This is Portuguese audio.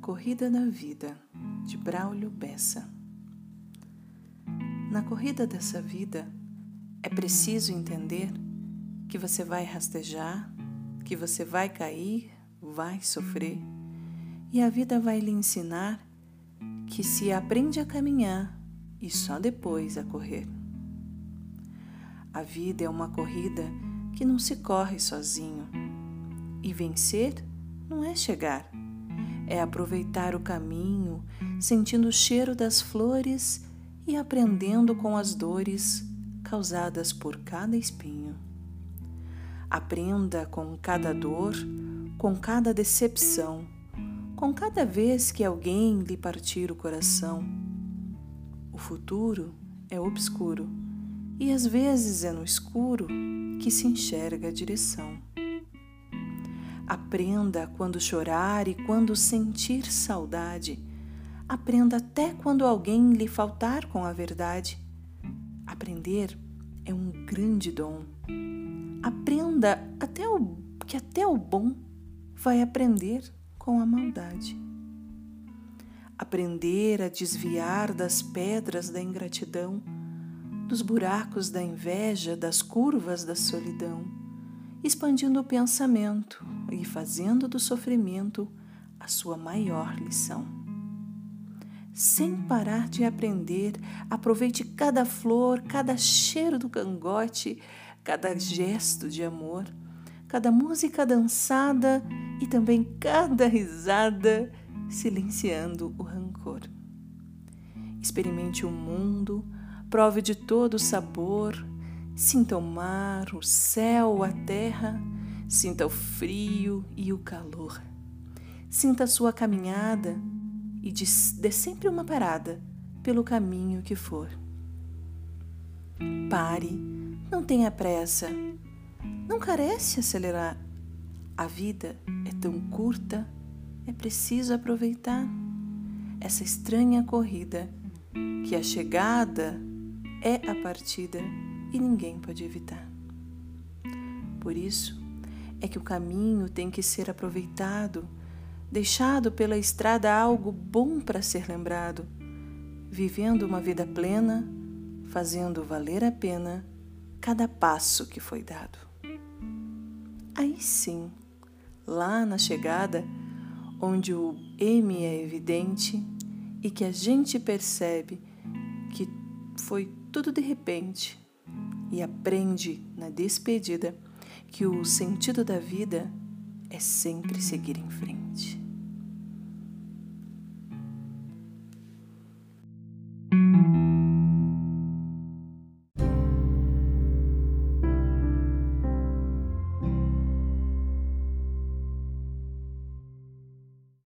Corrida da Vida, de Braulio Bessa. Na corrida dessa vida, é preciso entender que você vai rastejar, que você vai cair, vai sofrer, e a vida vai lhe ensinar que se aprende a caminhar e só depois a correr. A vida é uma corrida que não se corre sozinho, e vencer não é chegar é aproveitar o caminho, sentindo o cheiro das flores e aprendendo com as dores causadas por cada espinho. Aprenda com cada dor, com cada decepção, com cada vez que alguém lhe partir o coração. O futuro é obscuro e às vezes é no escuro que se enxerga a direção. Aprenda quando chorar e quando sentir saudade. Aprenda até quando alguém lhe faltar com a verdade. Aprender é um grande dom. Aprenda até o que até o bom vai aprender com a maldade. Aprender a desviar das pedras da ingratidão, dos buracos da inveja, das curvas da solidão expandindo o pensamento e fazendo do sofrimento a sua maior lição. Sem parar de aprender, aproveite cada flor, cada cheiro do cangote, cada gesto de amor, cada música dançada e também cada risada, silenciando o rancor. Experimente o mundo, prove de todo o sabor, Sinta o mar, o céu, a terra, sinta o frio e o calor. Sinta a sua caminhada e dê sempre uma parada pelo caminho que for. Pare, não tenha pressa, não carece acelerar. A vida é tão curta, é preciso aproveitar essa estranha corrida que a chegada é a partida e ninguém pode evitar. Por isso é que o caminho tem que ser aproveitado, deixado pela estrada algo bom para ser lembrado, vivendo uma vida plena, fazendo valer a pena cada passo que foi dado. Aí sim, lá na chegada, onde o M é evidente e que a gente percebe que foi tudo de repente, e aprende na despedida que o sentido da vida é sempre seguir em frente.